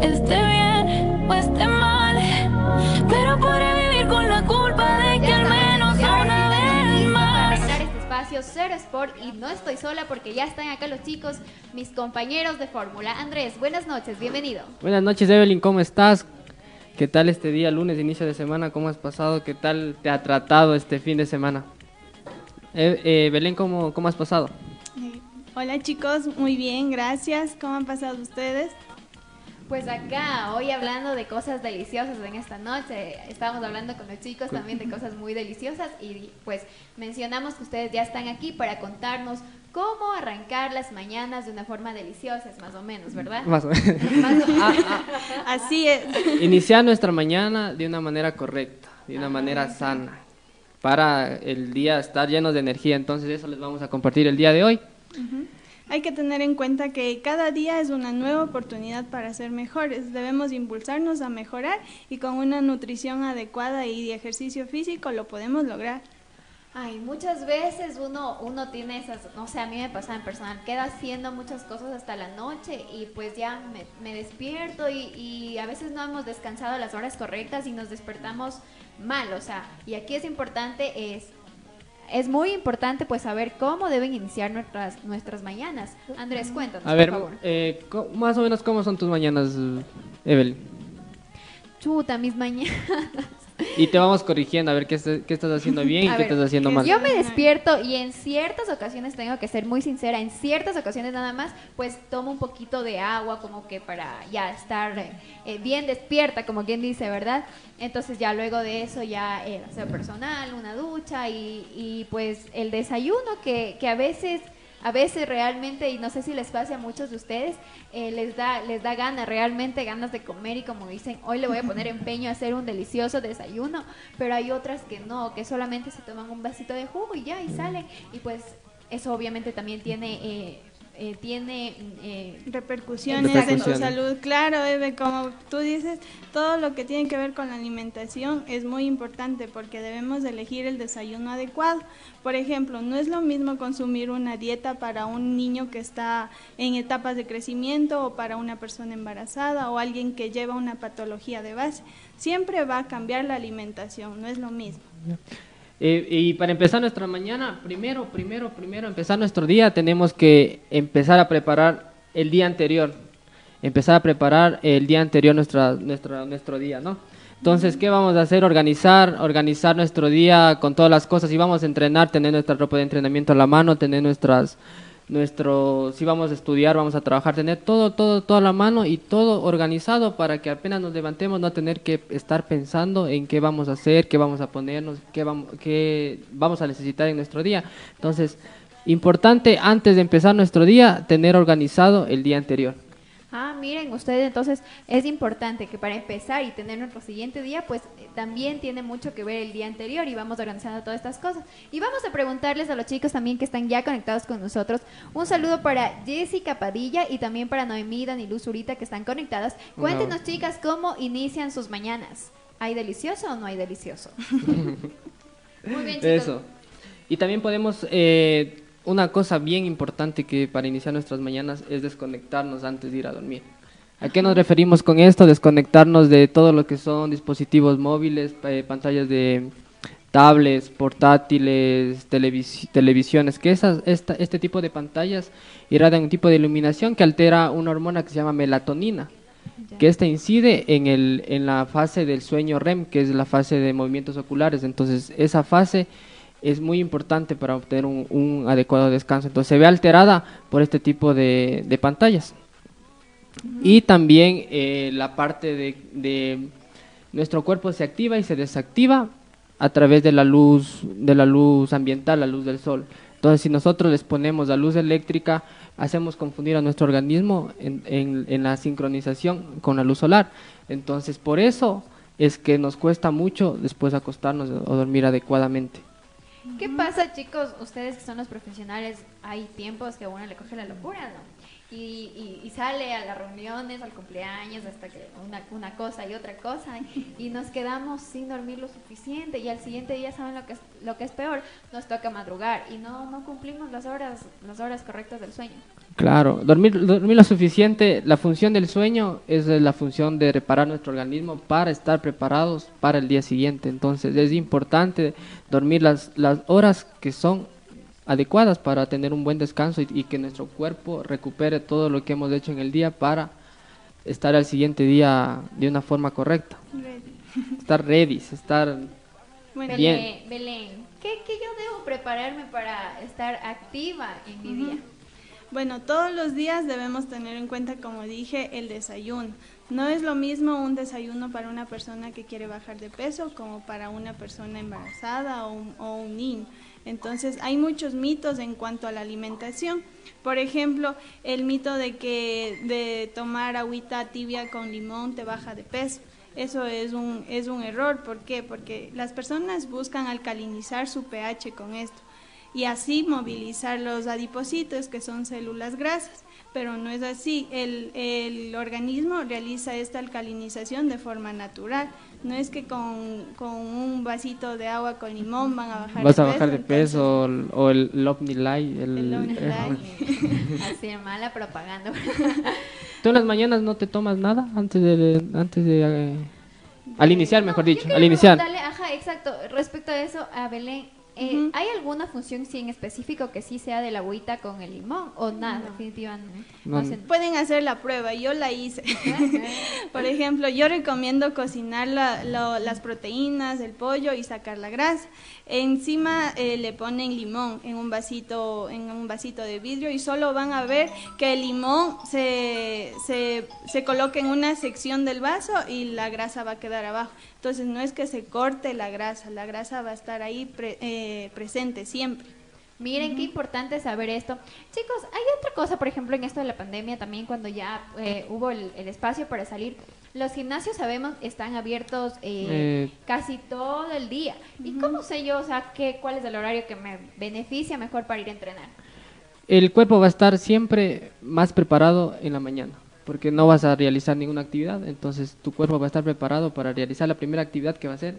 esté bien o esté mal, pero podré vivir con la culpa de que al menos una vez más. este espacio Cero Sport y no estoy sola porque ya están acá los chicos, mis compañeros de fórmula. Andrés, buenas noches, bienvenido. Buenas noches, Evelyn, ¿cómo estás? ¿Qué tal este día, lunes, inicio de semana? ¿Cómo has pasado? ¿Qué tal te ha tratado este fin de semana? Eh, eh, Belén, ¿cómo, ¿cómo has pasado? Eh, Hola chicos, muy bien, gracias. ¿Cómo han pasado ustedes? Pues acá, hoy hablando de cosas deliciosas en esta noche, estábamos hablando con los chicos también de cosas muy deliciosas y pues mencionamos que ustedes ya están aquí para contarnos cómo arrancar las mañanas de una forma deliciosa, es más o menos, ¿verdad? Más o menos. O- Ah, ah, Así es. iniciar nuestra mañana de una manera correcta, de una manera sana, para el día estar llenos de energía. Entonces eso les vamos a compartir el día de hoy. Hay que tener en cuenta que cada día es una nueva oportunidad para ser mejores. Debemos impulsarnos a mejorar y con una nutrición adecuada y ejercicio físico lo podemos lograr. Ay, muchas veces uno, uno tiene esas, no sé, a mí me pasa en personal, queda haciendo muchas cosas hasta la noche y pues ya me, despierto y, y a veces no hemos descansado las horas correctas y nos despertamos mal, o sea, y aquí es importante, es, es muy importante pues saber cómo deben iniciar nuestras, nuestras mañanas. Andrés, cuéntanos, A ver, por favor. eh, más o menos cómo son tus mañanas, Evelyn. Chuta, mis mañanas. Y te vamos corrigiendo a ver qué, est- qué estás haciendo bien y A qué ver, estás haciendo mal. Yo me despierto y en ciertas ocasiones tengo que ser muy sincera, en ciertas ocasiones nada más, pues tomo un poquito de agua como que para ya estar eh, eh, bien despierta, como quien dice, ¿verdad? Entonces ya luego de eso ya el aseo personal, una ducha y, y pues el desayuno que, que a veces... A veces realmente, y no sé si les pase a muchos de ustedes, eh, les da les da ganas, realmente ganas de comer y como dicen, hoy le voy a poner empeño a hacer un delicioso desayuno, pero hay otras que no, que solamente se toman un vasito de jugo y ya, y salen. Y pues eso obviamente también tiene... eh, eh, tiene eh, Repercusiones en tu salud. Claro, Eve, como tú dices, todo lo que tiene que ver con la alimentación es muy importante porque debemos elegir el desayuno adecuado. Por ejemplo, no es lo mismo consumir una dieta para un niño que está en etapas de crecimiento o para una persona embarazada o alguien que lleva una patología de base. Siempre va a cambiar la alimentación, no es lo mismo. Y para empezar nuestra mañana, primero, primero, primero, empezar nuestro día, tenemos que empezar a preparar el día anterior. Empezar a preparar el día anterior nuestra, nuestra, nuestro día, ¿no? Entonces, ¿qué vamos a hacer? Organizar, organizar nuestro día con todas las cosas. Si vamos a entrenar, tener nuestra ropa de entrenamiento a la mano, tener nuestras, nuestro, si vamos a estudiar, vamos a trabajar, tener todo, todo, todo a la mano y todo organizado para que apenas nos levantemos no tener que estar pensando en qué vamos a hacer, qué vamos a ponernos, qué vamos, qué vamos a necesitar en nuestro día. Entonces, importante antes de empezar nuestro día, tener organizado el día anterior. Ah, miren, ustedes entonces es importante que para empezar y tener nuestro siguiente día, pues eh, también tiene mucho que ver el día anterior y vamos organizando todas estas cosas. Y vamos a preguntarles a los chicos también que están ya conectados con nosotros. Un saludo para Jessica Padilla y también para Noemí, Dani Luz Zurita que están conectadas. Cuéntenos, chicas, cómo inician sus mañanas. ¿Hay delicioso o no hay delicioso? Muy bien, chicos. Eso. Y también podemos, eh, una cosa bien importante que para iniciar nuestras mañanas es desconectarnos antes de ir a dormir. ¿A qué nos referimos con esto? Desconectarnos de todo lo que son dispositivos móviles, eh, pantallas de tablets, portátiles, televis- televisiones, que esas, esta, este tipo de pantallas irradian un tipo de iluminación que altera una hormona que se llama melatonina que esta incide en, el, en la fase del sueño REM, que es la fase de movimientos oculares. Entonces, esa fase es muy importante para obtener un, adecuado descanso. Entonces, se ve alterada por este tipo de, de pantallas. Y también eh, la parte de, de nuestro cuerpo se activa y se desactiva a través de la luz de la luz ambiental, la luz del sol. Entonces, si nosotros les ponemos la luz eléctrica, hacemos confundir a nuestro organismo en- en la sincronización con la luz solar. Entonces, por eso es que nos cuesta mucho después acostarnos o dormir adecuadamente. ¿Qué pasa, chicos? Ustedes que son los profesionales, hay tiempos que a uno le coge la locura, ¿no? Y, y- y sale a las reuniones, al cumpleaños, hasta que una, una cosa y otra cosa, y nos quedamos sin dormir lo suficiente, y al siguiente día, ¿saben lo que es, lo que es peor? Nos toca madrugar, y no, no cumplimos las horas, las horas correctas del sueño. Claro, dormir, dormir lo suficiente, la función del sueño es la función de reparar nuestro organismo para estar preparados para el día siguiente. Entonces es importante dormir las, las horas que son adecuadas para tener un buen descanso y, y que nuestro cuerpo recupere todo lo que hemos hecho en el día para estar al siguiente día de una forma correcta. Estar ready, estar Bueno, Bien. Belén, Belén, ¿qué, qué yo debo prepararme para estar activa en mi día? Bueno, todos los días debemos tener en cuenta, como dije, el desayuno. No es lo mismo un desayuno para una persona que quiere bajar de peso como para una persona embarazada o un, niño. Entonces, hay muchos mitos en cuanto a la alimentación. Por ejemplo, el mito de que de tomar agüita tibia con limón te baja de peso. Eso es un, es un error. ¿Por qué? Porque las personas buscan alcalinizar su pH con esto y así movilizar los adipocitos, que son células grasas. Pero no es así. El, el organismo realiza esta alcalinización de forma natural. No es que con, con un vasito de agua con limón van a bajar vas de a peso. bajar de entonces- peso o, o el Lovni Light. El, El Lovni Light. Así de mala propaganda. ¿Tú en las mañanas no te tomas nada antes de, antes de eh, al iniciar, mejor No, dicho, al iniciar? ajá, exacto. Respecto a eso, a Belén, eh. ¿hay alguna función sí en específico que sí sea de la agüita con el limón o nada? Definitivamente. No. No sé. Pueden hacer la prueba, yo la hice. Por ejemplo, yo recomiendo cocinar la- lo- las proteínas, el pollo y sacar la grasa. Encima eh, le ponen limón en un vasito, en un vasito de vidrio y solo van a ver que el limón se, se, se coloca en una sección del vaso y la grasa va a quedar abajo. Entonces no es que se corte la grasa, la grasa va a estar ahí pre- eh, presente siempre. Miren qué importante saber esto. Chicos, hay otra cosa, por ejemplo, en esto de la pandemia también, cuando ya eh, hubo el, el espacio para salir, los gimnasios, sabemos, están abiertos eh, Eh. casi todo el día. ¿Y cómo sé yo, o sea, qué, cuál es el horario que me beneficia mejor para ir a entrenar? El cuerpo va a estar siempre más preparado en la mañana, porque no vas a realizar ninguna actividad, entonces tu cuerpo va a estar preparado para realizar la primera actividad que va a ser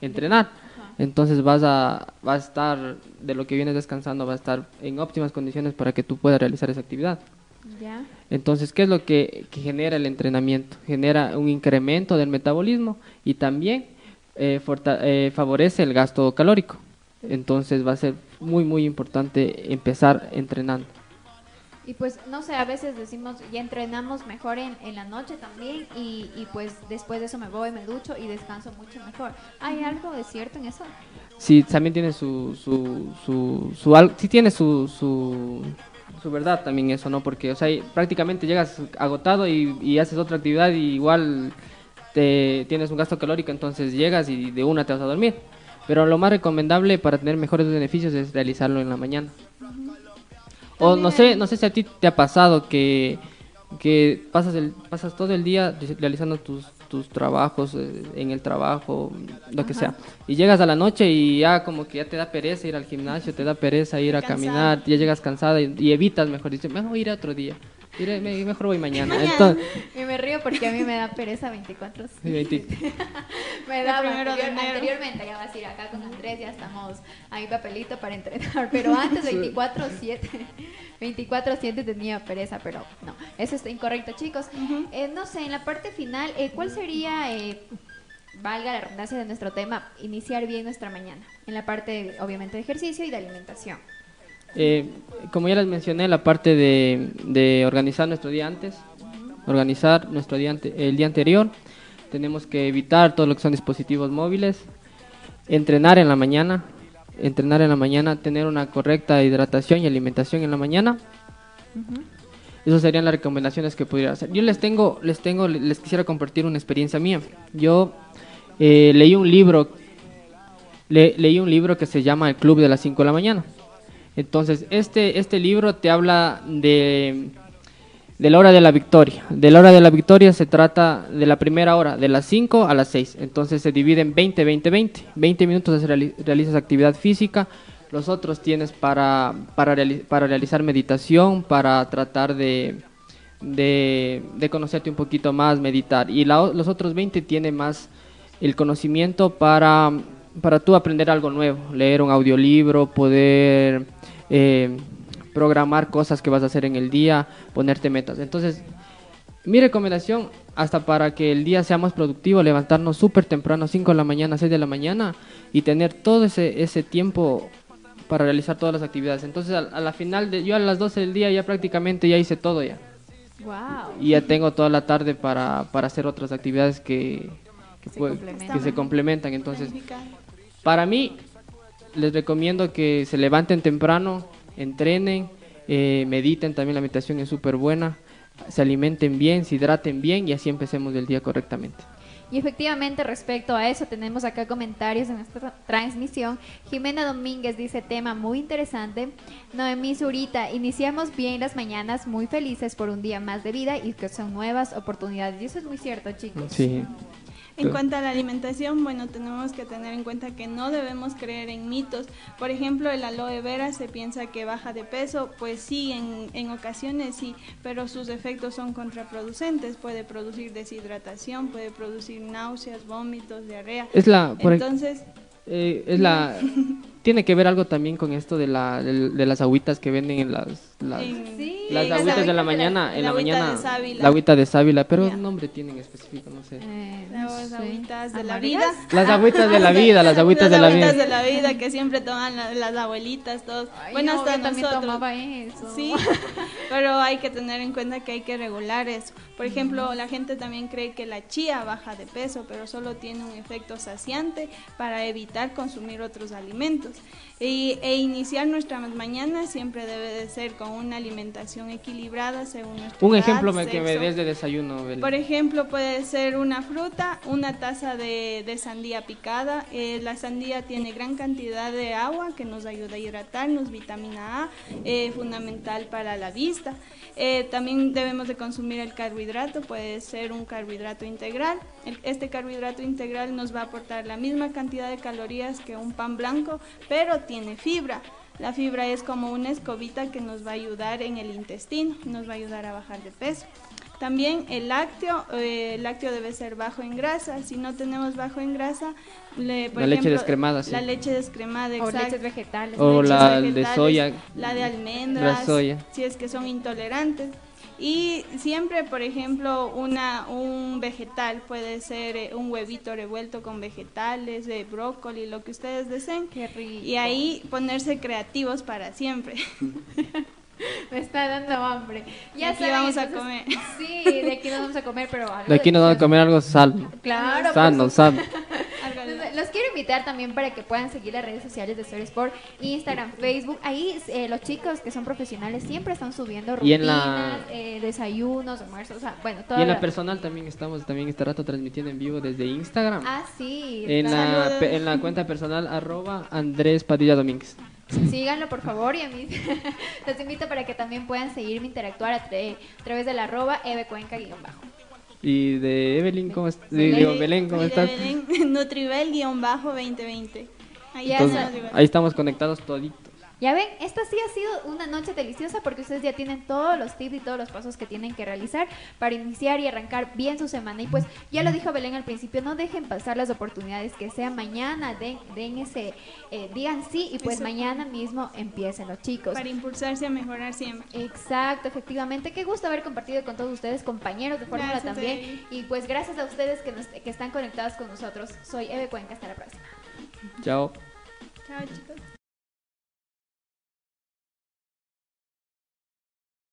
entrenar. Entonces vas a, va a estar, de lo que vienes descansando, va a estar en óptimas condiciones para que tú puedas realizar esa actividad. ¿Ya? Entonces, ¿qué es lo que, que genera el entrenamiento? Genera un incremento del metabolismo y también eh, eh, favorece el gasto calórico. Entonces va a ser muy, muy importante empezar entrenando. Y pues, no sé, a veces decimos, ya entrenamos mejor en, en la noche también y, y pues después de eso me voy, me ducho y descanso mucho mejor. ¿Hay algo de cierto en eso? Sí, también tiene su, su, su, su sí tiene su, su, su verdad también eso, ¿no? Porque, o sea, prácticamente llegas agotado y, y haces otra actividad y igual te, tienes un gasto calórico, entonces llegas y de una te vas a dormir. Pero lo más recomendable para tener mejores beneficios es realizarlo en la mañana. O no sé, no sé si a ti te ha pasado que, que pasas, el, pasas todo el día re- realizando tus, tus trabajos eh, en el trabajo, lo que sea. Y llegas a la noche y ya como que ya te da pereza ir al gimnasio, te da pereza ir a Cansada. caminar, ya llegas cansada y, y evitas mejor, dices, mejor ir otro día, iré- me- mejor voy mañana. Entonces, Y me río porque a mí me da pereza 24 Sí, 20. Me El primero de anterior- enero. anteriormente, ya vas a ir acá con Andrés, ya estamos ahí papelito para entrenar, pero antes 24-7, 24-7 tenía pereza, pero no, eso está incorrecto, chicos. Eh, no sé, en la parte final, eh, ¿cuál sería, eh, valga la redundancia de nuestro tema, iniciar bien nuestra mañana? En la parte, obviamente, de ejercicio y de alimentación. Eh, como ya les mencioné, la parte de, de organizar nuestro día antes, organizar nuestro día ante- el día anterior, tenemos que evitar todo lo que son dispositivos móviles, entrenar en la mañana, entrenar en la mañana, tener una correcta hidratación y alimentación en la mañana. Esas serían las recomendaciones que pudiera hacer. Yo les tengo, les tengo, les quisiera compartir una experiencia mía. Yo eh, leí un libro, le- leí un libro que se llama El Club de las 5 de la mañana. Entonces, este, este libro te habla de, de la hora de la victoria. De la hora de la victoria se trata de la primera hora, de las 5 a las 6. Entonces se divide en 20, 20, 20. 20 minutos reali- realizas actividad física, los otros tienes para, para, reali- para realizar meditación, para tratar de, de, conocerte un poquito más, meditar. Y la los otros 20 tienen más el conocimiento para, para tú aprender algo nuevo, leer un audiolibro, poder, eh, programar cosas que vas a hacer en el día, ponerte metas. Entonces, mi recomendación, hasta para que el día sea más productivo, levantarnos súper temprano, 5 de la mañana, 6 de la mañana, y tener todo ese, ese tiempo para realizar todas las actividades. Entonces, a, a la final, de, yo a las 12 del día ya prácticamente ya hice todo ya. Wow. Y ya tengo toda la tarde para, para hacer otras actividades que, que, Se complementan. que se complementan. Entonces, para mí, les recomiendo que se levanten temprano, entrenen, eh, mediten, también la meditación es súper buena, se alimenten bien, se hidraten bien y así empecemos el día correctamente. Y efectivamente, respecto a eso, tenemos acá comentarios en esta transmisión. Jimena Domínguez dice, tema muy interesante. Noemí Zurita, iniciamos bien las mañanas muy felices por un día más de vida y que son nuevas oportunidades. Y eso es muy cierto, chicos. Sí, En cuanto a la alimentación, bueno, tenemos que tener en cuenta que no debemos creer en mitos. Por ejemplo, el aloe vera se piensa que baja de peso, pues sí, en, en ocasiones sí, pero sus efectos son contraproducentes. Puede producir deshidratación, puede producir náuseas, vómitos, diarrea. es la, por, Entonces, eh, es la, tiene que ver algo también con esto de, la, de, de las agüitas que venden en las, las, Sí, las agüitas de la mañana, en la la agüita mañana, de sábila. la agüita de sábila, pero un nombre tienen específico, no sé. Eh, no las sé. agüitas de la vida. Las agüitas de la vida, las agüitas de la Las agüitas vida. de la vida que siempre toman la- las abuelitas, todos. Ay, bueno, no, hasta yo nosotros. tomaba eso. Sí, pero hay que tener en cuenta que hay que regular eso. Por ejemplo, la gente también cree que la chía baja de peso, pero solo tiene un efecto saciante para evitar consumir otros alimentos. Y, e iniciar nuestras mañanas siempre debe de ser con una alimentación equilibrada según Un edad, ejemplo que me des de desayuno, Belén. Por ejemplo, puede ser una fruta, una taza de, de sandía picada. Eh, la sandía tiene gran cantidad de agua que nos ayuda a hidratarnos, vitamina A, eh, fundamental para la vista. Eh, también debemos de consumir el carbohidrato, puede ser un carbohidrato integral. El- este carbohidrato integral nos va a aportar la misma cantidad de calorías que un pan blanco, pero tiene fibra. La fibra es como una escobita que nos va a ayudar en el intestino, nos va a ayudar a bajar de peso. También el lácteo, eh, el lácteo debe ser bajo en grasa. Si no tenemos bajo en grasa, le- por La leche descremada, sí. La leche descremada, O exacto. leches vegetales. O leches la de soya. La de almendras, La soya. si es que son intolerantes. Y siempre, por ejemplo, una, un vegetal puede ser eh, un huevito revuelto con vegetales, de brócoli, lo que ustedes deseen. Qué rico. Y ahí ponerse creativos para siempre. Me está dando hambre. Ya Aquí saben, vamos a comer. Sí, de aquí nos vamos a comer, pero algo De aquí nos vamos a comer algo sano. Claro, por Sano, sano. Algo de- Entonces, Los quiero invitar también para que puedan seguir las redes sociales de Story Sport, Instagram, Facebook. Ahí eh, los chicos que son profesionales siempre están subiendo rutinas, en la- eh, desayunos, almuerzos, o sea, bueno, todo. Y en la personal también estamos también este rato transmitiendo en vivo desde Instagram. Ah, sí. en, la, Saludos. pe- en la cuenta personal arroba Andrés Padilla Domínguez. Síganlo, por favor, y a mí los invito para que también puedan seguirme, interactuar a, tra- a través del arroba evecuenca guion bajo. Y de Evelyn, ¿cómo estás? Belén. Digo, Belén, ¿cómo estás? Belén, Nutrivel-2020. Ahí. Ahí estamos conectados toditos. Ya ven, esta sí ha sido una noche deliciosa porque ustedes ya tienen todos los tips y todos los pasos que tienen que realizar para iniciar y arrancar bien su semana. Y pues ya lo dijo Belén al principio, no dejen pasar las oportunidades que sea mañana, den, den ese, eh, digan sí y pues Eso. mañana mismo empiecen los chicos. Para impulsarse a mejorar siempre. Exacto, efectivamente. Qué gusto haber compartido con todos ustedes, compañeros de Fórmula Gracias, también. Y pues gracias a ustedes que, nos- que están conectados con nosotros. Soy Eve Cuenca, hasta la próxima. Chao. Chao, chicos.